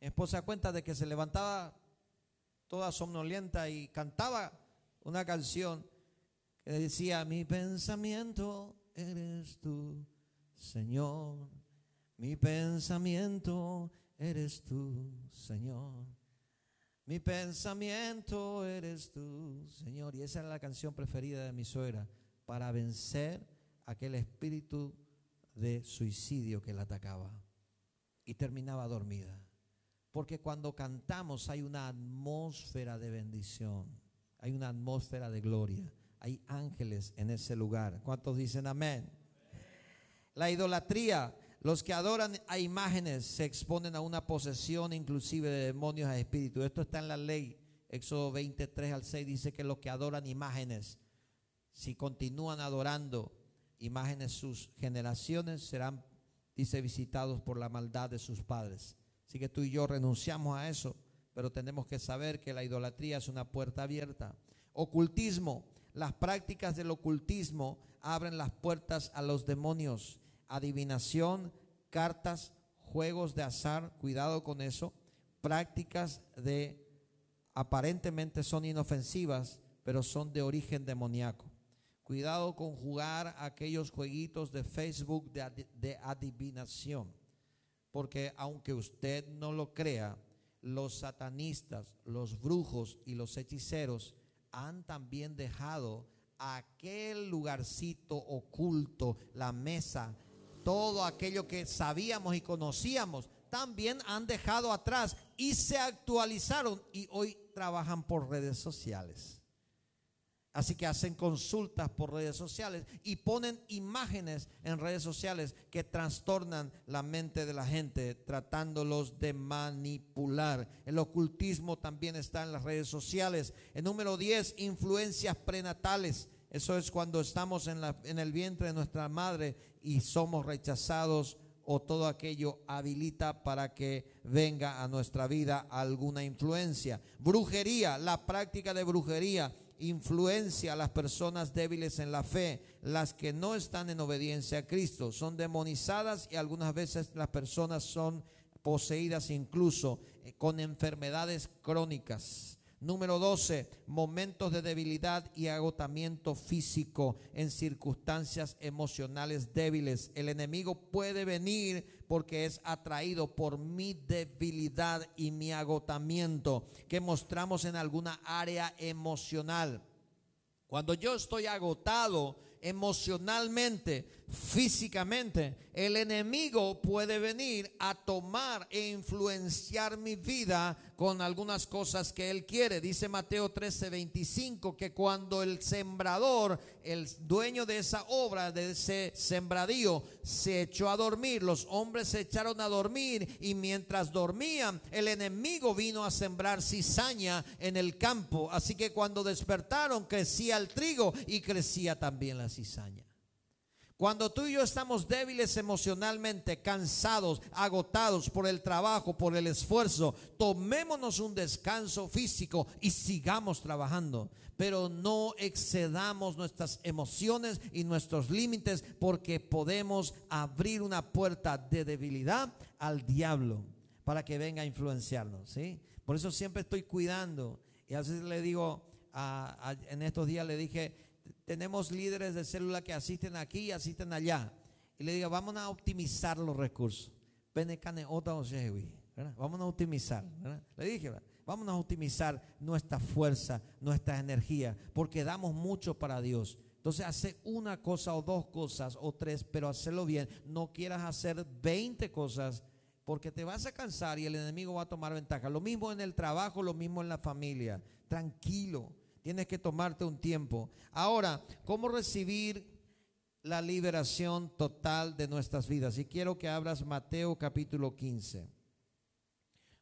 mi esposa cuenta de que se levantaba toda somnolienta y cantaba una canción que decía, mi pensamiento eres tú, Señor. Mi pensamiento eres tú, Señor. Mi pensamiento eres tú, Señor. Y esa era la canción preferida de mi suegra para vencer aquel espíritu de suicidio que la atacaba. Y terminaba dormida. Porque cuando cantamos hay una atmósfera de bendición hay una atmósfera de gloria. Hay ángeles en ese lugar. ¿Cuántos dicen amén? La idolatría, los que adoran a imágenes se exponen a una posesión inclusive de demonios a espíritus. Esto está en la ley. Éxodo 23 al 6 dice que los que adoran imágenes, si continúan adorando imágenes, sus generaciones serán, dice, visitados por la maldad de sus padres. Así que tú y yo renunciamos a eso pero tenemos que saber que la idolatría es una puerta abierta. Ocultismo. Las prácticas del ocultismo abren las puertas a los demonios. Adivinación, cartas, juegos de azar, cuidado con eso. Prácticas de aparentemente son inofensivas, pero son de origen demoníaco. Cuidado con jugar aquellos jueguitos de Facebook de, de adivinación, porque aunque usted no lo crea, los satanistas, los brujos y los hechiceros han también dejado aquel lugarcito oculto, la mesa, todo aquello que sabíamos y conocíamos, también han dejado atrás y se actualizaron y hoy trabajan por redes sociales. Así que hacen consultas por redes sociales y ponen imágenes en redes sociales que trastornan la mente de la gente, tratándolos de manipular. El ocultismo también está en las redes sociales. El número 10, influencias prenatales. Eso es cuando estamos en, en el vientre de nuestra madre y somos rechazados o todo aquello habilita para que venga a nuestra vida alguna influencia. Brujería, la práctica de brujería influencia a las personas débiles en la fe, las que no están en obediencia a Cristo. Son demonizadas y algunas veces las personas son poseídas incluso eh, con enfermedades crónicas. Número 12, momentos de debilidad y agotamiento físico en circunstancias emocionales débiles. El enemigo puede venir porque es atraído por mi debilidad y mi agotamiento que mostramos en alguna área emocional. Cuando yo estoy agotado emocionalmente, físicamente, el enemigo puede venir a tomar e influenciar mi vida con algunas cosas que él quiere. Dice Mateo 13, 25 que cuando el sembrador, el dueño de esa obra, de ese sembradío, se echó a dormir, los hombres se echaron a dormir y mientras dormían, el enemigo vino a sembrar cizaña en el campo. Así que cuando despertaron, crecía el trigo y crecía también la cizaña. Cuando tú y yo estamos débiles emocionalmente, cansados, agotados por el trabajo, por el esfuerzo, tomémonos un descanso físico y sigamos trabajando. Pero no excedamos nuestras emociones y nuestros límites porque podemos abrir una puerta de debilidad al diablo para que venga a influenciarnos. ¿sí? Por eso siempre estoy cuidando. Y a veces le digo, en estos días le dije, tenemos líderes de célula que asisten aquí y asisten allá. Y le digo, vamos a optimizar los recursos. Vamos a optimizar. Le dije, vamos a optimizar nuestra fuerza, nuestra energía, porque damos mucho para Dios. Entonces, hace una cosa o dos cosas o tres, pero hacerlo bien. No quieras hacer 20 cosas porque te vas a cansar y el enemigo va a tomar ventaja. Lo mismo en el trabajo, lo mismo en la familia. Tranquilo. Tienes que tomarte un tiempo. Ahora, ¿cómo recibir la liberación total de nuestras vidas? Y quiero que abras Mateo capítulo 15.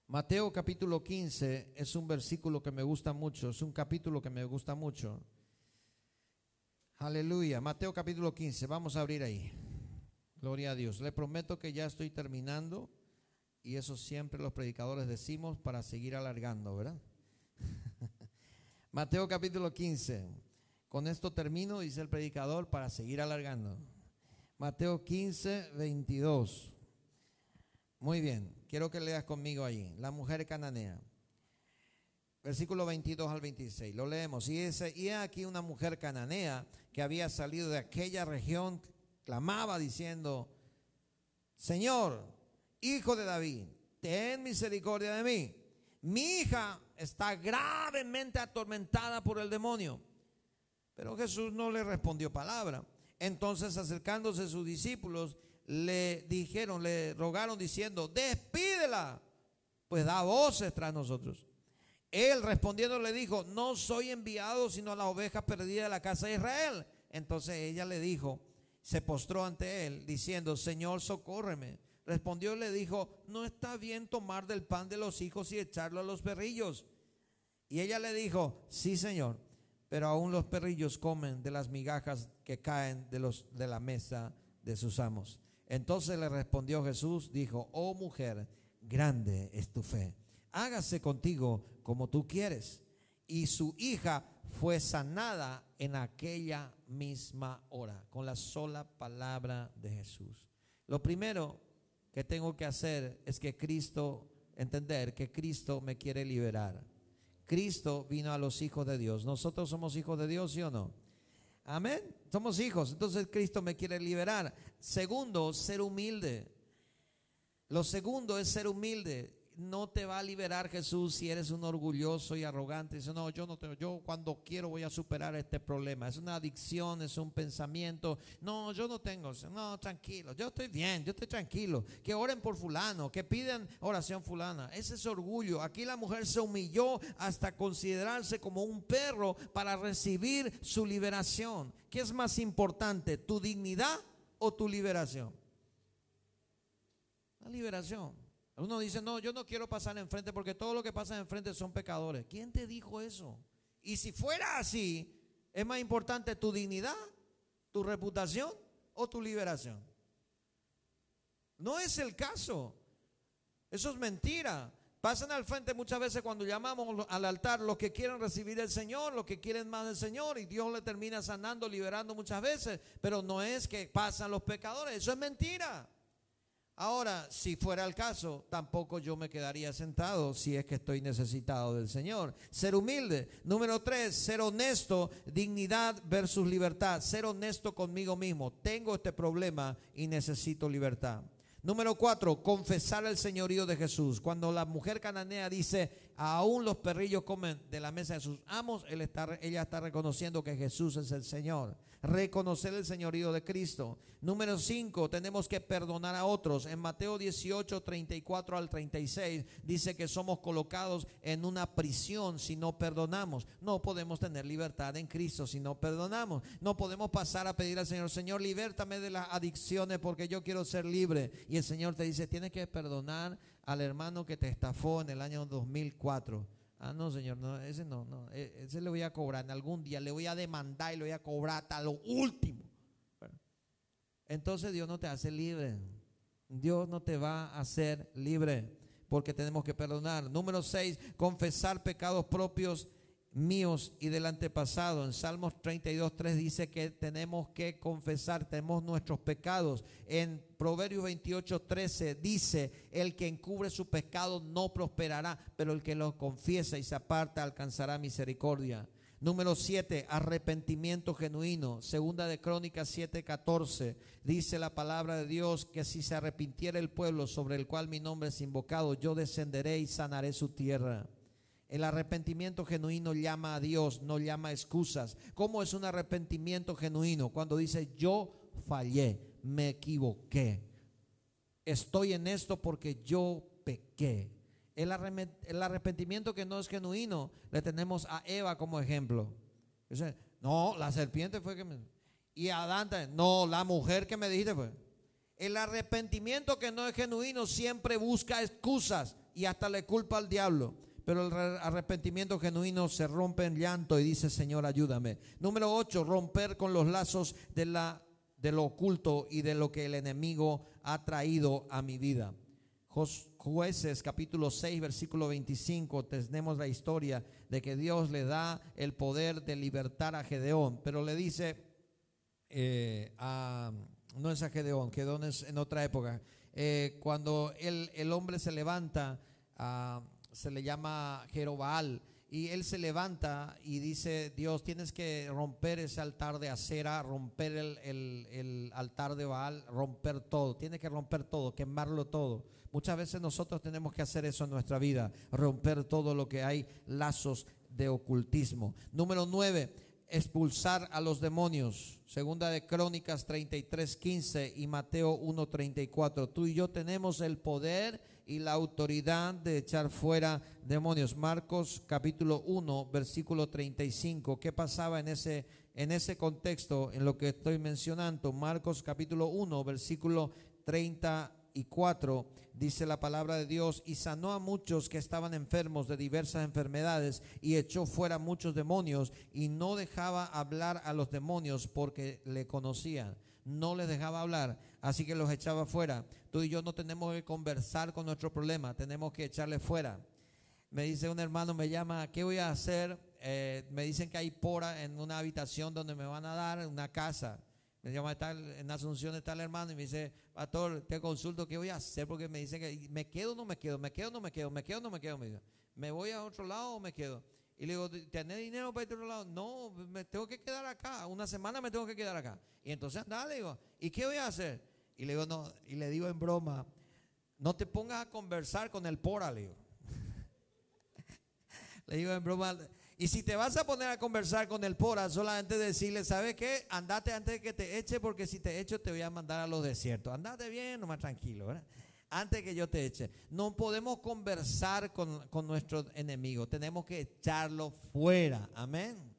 Mateo capítulo 15 es un versículo que me gusta mucho, es un capítulo que me gusta mucho. Aleluya. Mateo capítulo 15, vamos a abrir ahí. Gloria a Dios. Le prometo que ya estoy terminando y eso siempre los predicadores decimos para seguir alargando, ¿verdad? Mateo capítulo 15. Con esto termino, dice el predicador, para seguir alargando. Mateo 15, 22. Muy bien, quiero que leas conmigo allí. La mujer cananea. Versículo 22 al 26. Lo leemos. Y, ese, y aquí una mujer cananea que había salido de aquella región, clamaba diciendo, Señor, hijo de David, ten misericordia de mí. Mi hija está gravemente atormentada por el demonio. Pero Jesús no le respondió palabra. Entonces acercándose sus discípulos, le dijeron, le rogaron diciendo, despídela, pues da voces tras nosotros. Él respondiendo le dijo, no soy enviado sino a la oveja perdida de la casa de Israel. Entonces ella le dijo, se postró ante él, diciendo, Señor, socórreme. Respondió y le dijo, no está bien tomar del pan de los hijos y echarlo a los perrillos. Y ella le dijo, sí señor, pero aún los perrillos comen de las migajas que caen de, los, de la mesa de sus amos. Entonces le respondió Jesús, dijo, oh mujer, grande es tu fe, hágase contigo como tú quieres. Y su hija fue sanada en aquella misma hora, con la sola palabra de Jesús. Lo primero que tengo que hacer es que Cristo, entender que Cristo me quiere liberar. Cristo vino a los hijos de Dios. Nosotros somos hijos de Dios, ¿sí o no? Amén. Somos hijos. Entonces Cristo me quiere liberar. Segundo, ser humilde. Lo segundo es ser humilde no te va a liberar Jesús si eres un orgulloso y arrogante. Dice, no, yo no tengo, yo cuando quiero voy a superar este problema. Es una adicción, es un pensamiento. No, yo no tengo, no, tranquilo, yo estoy bien, yo estoy tranquilo. Que oren por fulano, que piden oración fulana. Ese es orgullo. Aquí la mujer se humilló hasta considerarse como un perro para recibir su liberación. ¿Qué es más importante, tu dignidad o tu liberación? La liberación. Uno dice, no, yo no quiero pasar enfrente porque todo lo que pasa enfrente son pecadores. ¿Quién te dijo eso? Y si fuera así, ¿es más importante tu dignidad, tu reputación o tu liberación? No es el caso. Eso es mentira. Pasan al frente muchas veces cuando llamamos al altar los que quieren recibir el Señor, los que quieren más del Señor, y Dios le termina sanando, liberando muchas veces, pero no es que pasan los pecadores, eso es mentira. Ahora, si fuera el caso, tampoco yo me quedaría sentado si es que estoy necesitado del Señor. Ser humilde. Número tres, ser honesto, dignidad versus libertad. Ser honesto conmigo mismo. Tengo este problema y necesito libertad. Número cuatro, confesar el señorío de Jesús. Cuando la mujer cananea dice, aún los perrillos comen de la mesa de sus amos, él está, ella está reconociendo que Jesús es el Señor. Reconocer el señorío de Cristo. Número 5, tenemos que perdonar a otros. En Mateo 18, 34 al 36 dice que somos colocados en una prisión si no perdonamos. No podemos tener libertad en Cristo si no perdonamos. No podemos pasar a pedir al Señor, Señor, libértame de las adicciones porque yo quiero ser libre. Y el Señor te dice, tienes que perdonar al hermano que te estafó en el año 2004 Ah, no, señor, no, ese no, no, e, ese le voy a cobrar en algún día, le voy a demandar y le voy a cobrar hasta lo último. entonces Dios no te hace libre. Dios no te va a hacer libre porque tenemos que perdonar. Número 6, confesar pecados propios míos y del antepasado. En Salmos 32, 3 dice que tenemos que confesar, tenemos nuestros pecados. En Proverbios 28, 13 dice, el que encubre su pecado no prosperará, pero el que lo confiesa y se aparta alcanzará misericordia. Número 7, arrepentimiento genuino. Segunda de Crónicas 7, 14. Dice la palabra de Dios que si se arrepintiera el pueblo sobre el cual mi nombre es invocado, yo descenderé y sanaré su tierra. El arrepentimiento genuino llama a Dios, no llama excusas. ¿Cómo es un arrepentimiento genuino? Cuando dice, yo fallé, me equivoqué. Estoy en esto porque yo pequé. El, arrepentimiento que no es genuino, le tenemos a Eva como ejemplo. no, la serpiente fue que me... Y a Adán, no, la mujer que me dijiste fue. El arrepentimiento que no es genuino siempre busca excusas y hasta le culpa al diablo pero el arrepentimiento genuino se rompe en llanto y dice, Señor, ayúdame. Número 8, romper con los lazos de, la, de lo oculto y de lo que el enemigo ha traído a mi vida. Jueces capítulo 6 versículo 25 tenemos la historia de que Dios le da el poder de libertar a Gedeón, pero le dice eh, a, no es a Gedeón, Gedeón es en otra época, eh, cuando el, el, hombre se levanta a se le llama Jerobal. Y él se levanta y dice, Dios, tienes que romper ese altar de acera, romper el, altar de Baal, romper todo. Tienes que romper todo, quemarlo todo. Muchas veces nosotros tenemos que hacer eso en nuestra vida, romper todo lo que hay lazos de ocultismo. Número nueve, expulsar a los demonios. Segunda de Crónicas 33, 15 y Mateo 1, 34. Tú y yo tenemos el poder y la autoridad de echar fuera demonios. Marcos capítulo 1, versículo 35. ¿Qué pasaba en ese, en ese contexto, en lo que estoy mencionando? Marcos capítulo 1, versículo 34. Dice la palabra de Dios, y sanó a muchos que estaban enfermos de diversas enfermedades, y echó fuera muchos demonios, y no dejaba hablar a los demonios porque le conocían no les dejaba hablar, así que los echaba fuera. Tú y yo no tenemos que conversar con nuestro problema, tenemos que echarle fuera. Me dice un hermano, me llama, ¿qué voy a hacer? Eh, me dicen que hay pora en una habitación donde me van a dar una casa. Me llama tal, en Asunción está el hermano y me dice, pastor, te consulto, ¿qué voy a hacer? Porque me dicen que me quedo o no me quedo, me quedo o no me quedo, me quedo o no me quedo. Me, ¿me voy a otro lado o me quedo? Y le digo, ¿tenés dinero para ir a otro lado? No, me tengo que quedar acá. Una semana me tengo que quedar acá. Y entonces anda, le digo, ¿y qué voy a hacer? Y le digo, no, y le digo en broma, no te pongas a conversar con el pora, le digo. le digo en broma, y si te vas a poner a conversar con el pora, solamente decirle, ¿sabes qué? Andate antes de que te eche, porque si te echo te voy a mandar a los desiertos. Andate bien, nomás tranquilo, ¿verdad? antes que yo te eche. No podemos conversar con, con nuestro enemigo, tenemos que echarlo fuera. Amén.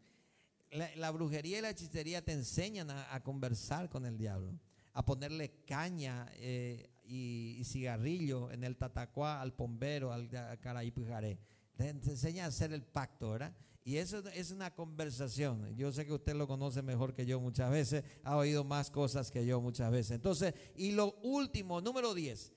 La, brujería y la hechicería te enseñan a, conversar con el diablo, a ponerle caña eh, y, cigarrillo en el tatacuá al pombero, al, caraípijaré. Te, te enseña a hacer el pacto, ¿verdad? Y eso es una conversación. Yo sé que usted lo conoce mejor que yo muchas veces, ha oído más cosas que yo muchas veces. Entonces, y lo último, número 10,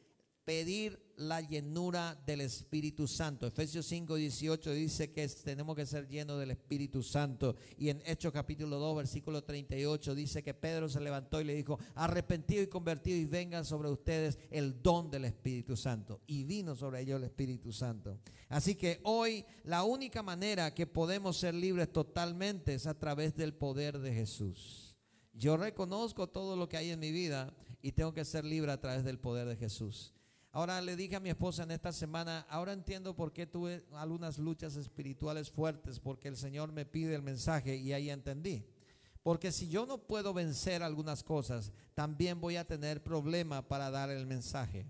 pedir la llenura del Espíritu Santo. Efesios 5, 18 dice que tenemos que ser llenos del Espíritu Santo. Y en Hechos capítulo 2, versículo 38 dice que Pedro se levantó y le dijo, arrepentido y convertido y venga sobre ustedes el don del Espíritu Santo. Y vino sobre ellos el Espíritu Santo. Así que hoy la única manera que podemos ser libres totalmente es a través del poder de Jesús. Yo reconozco todo lo que hay en mi vida y tengo que ser libre a través del poder de Jesús. Ahora le dije a mi esposa en esta semana, ahora entiendo por qué tuve algunas luchas espirituales fuertes, porque el Señor me pide el mensaje y ahí entendí. Porque si yo no puedo vencer algunas cosas, también voy a tener problema para dar el mensaje.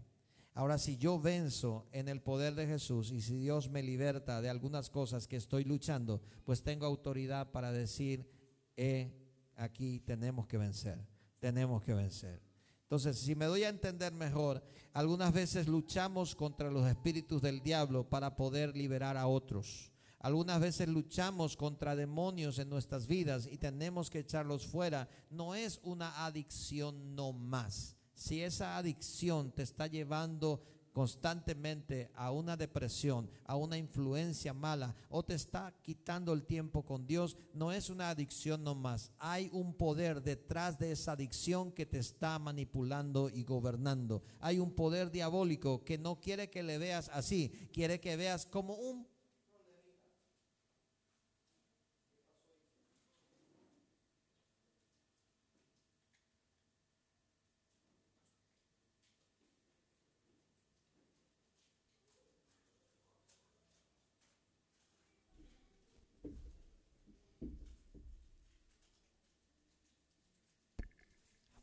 Ahora, si yo venzo en el poder de Jesús y si Dios me liberta de algunas cosas que estoy luchando, pues tengo autoridad para decir, eh, aquí tenemos que vencer, tenemos que vencer. Entonces, si me doy a entender mejor, algunas veces luchamos contra los espíritus del diablo para poder liberar a otros. Algunas veces luchamos contra demonios en nuestras vidas y tenemos que echarlos fuera. No es una adicción no más. Si esa adicción te está llevando constantemente a una depresión, a una influencia mala o te está quitando el tiempo con Dios, no es una adicción nomás. Hay un poder detrás de esa adicción que te está manipulando y gobernando. Hay un poder diabólico que no quiere que le veas así, quiere que veas como un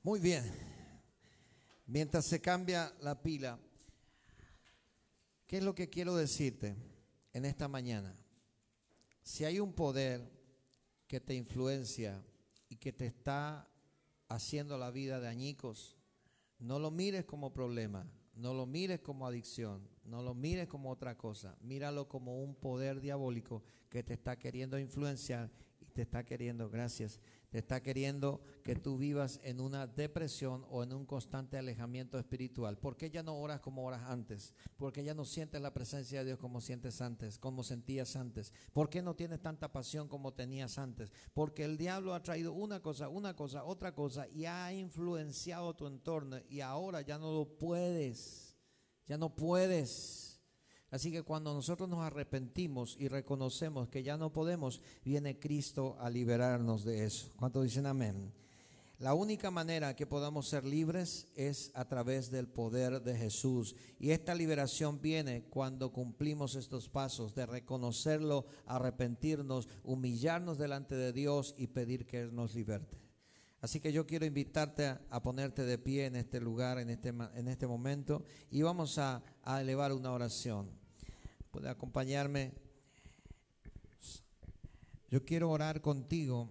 Muy bien. Mientras se cambia la pila, ¿qué es lo que quiero decirte en esta mañana? Si hay un poder que te influencia y que te está haciendo la vida de añicos, no lo mires como problema, no lo mires como adicción, no lo mires como otra cosa, míralo como un poder diabólico que te está queriendo influenciar y te está queriendo, gracias, te está queriendo que tú vivas en una depresión o en un constante alejamiento espiritual. ¿Por qué ya no oras como oras antes? ¿Por qué ya no sientes la presencia de Dios como sientes antes, como sentías antes? ¿Por qué no tienes tanta pasión como tenías antes? Porque el diablo ha traído una cosa, una cosa, otra cosa y ha influenciado tu entorno y ahora ya no lo puedes. Ya no puedes. Así que cuando nosotros nos arrepentimos y reconocemos que ya no podemos, viene Cristo a liberarnos de eso. ¿Cuántos dicen amén? La única manera que podamos ser libres es a través del poder de Jesús. Y esta liberación viene cuando cumplimos estos pasos de reconocerlo, arrepentirnos, humillarnos delante de Dios y pedir que Él nos liberte. Así que yo quiero invitarte a, ponerte de pie en este lugar, en este, en este momento, y vamos a, a elevar una oración puede acompañarme. Yo quiero orar contigo.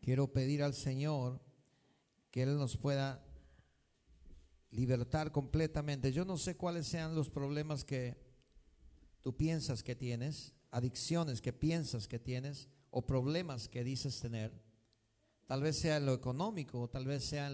Quiero pedir al Señor que Él nos pueda libertar completamente. Yo no sé cuáles sean los problemas que tú piensas que tienes, adicciones que piensas que tienes o problemas que dices tener. Tal vez sea lo económico, tal vez sea en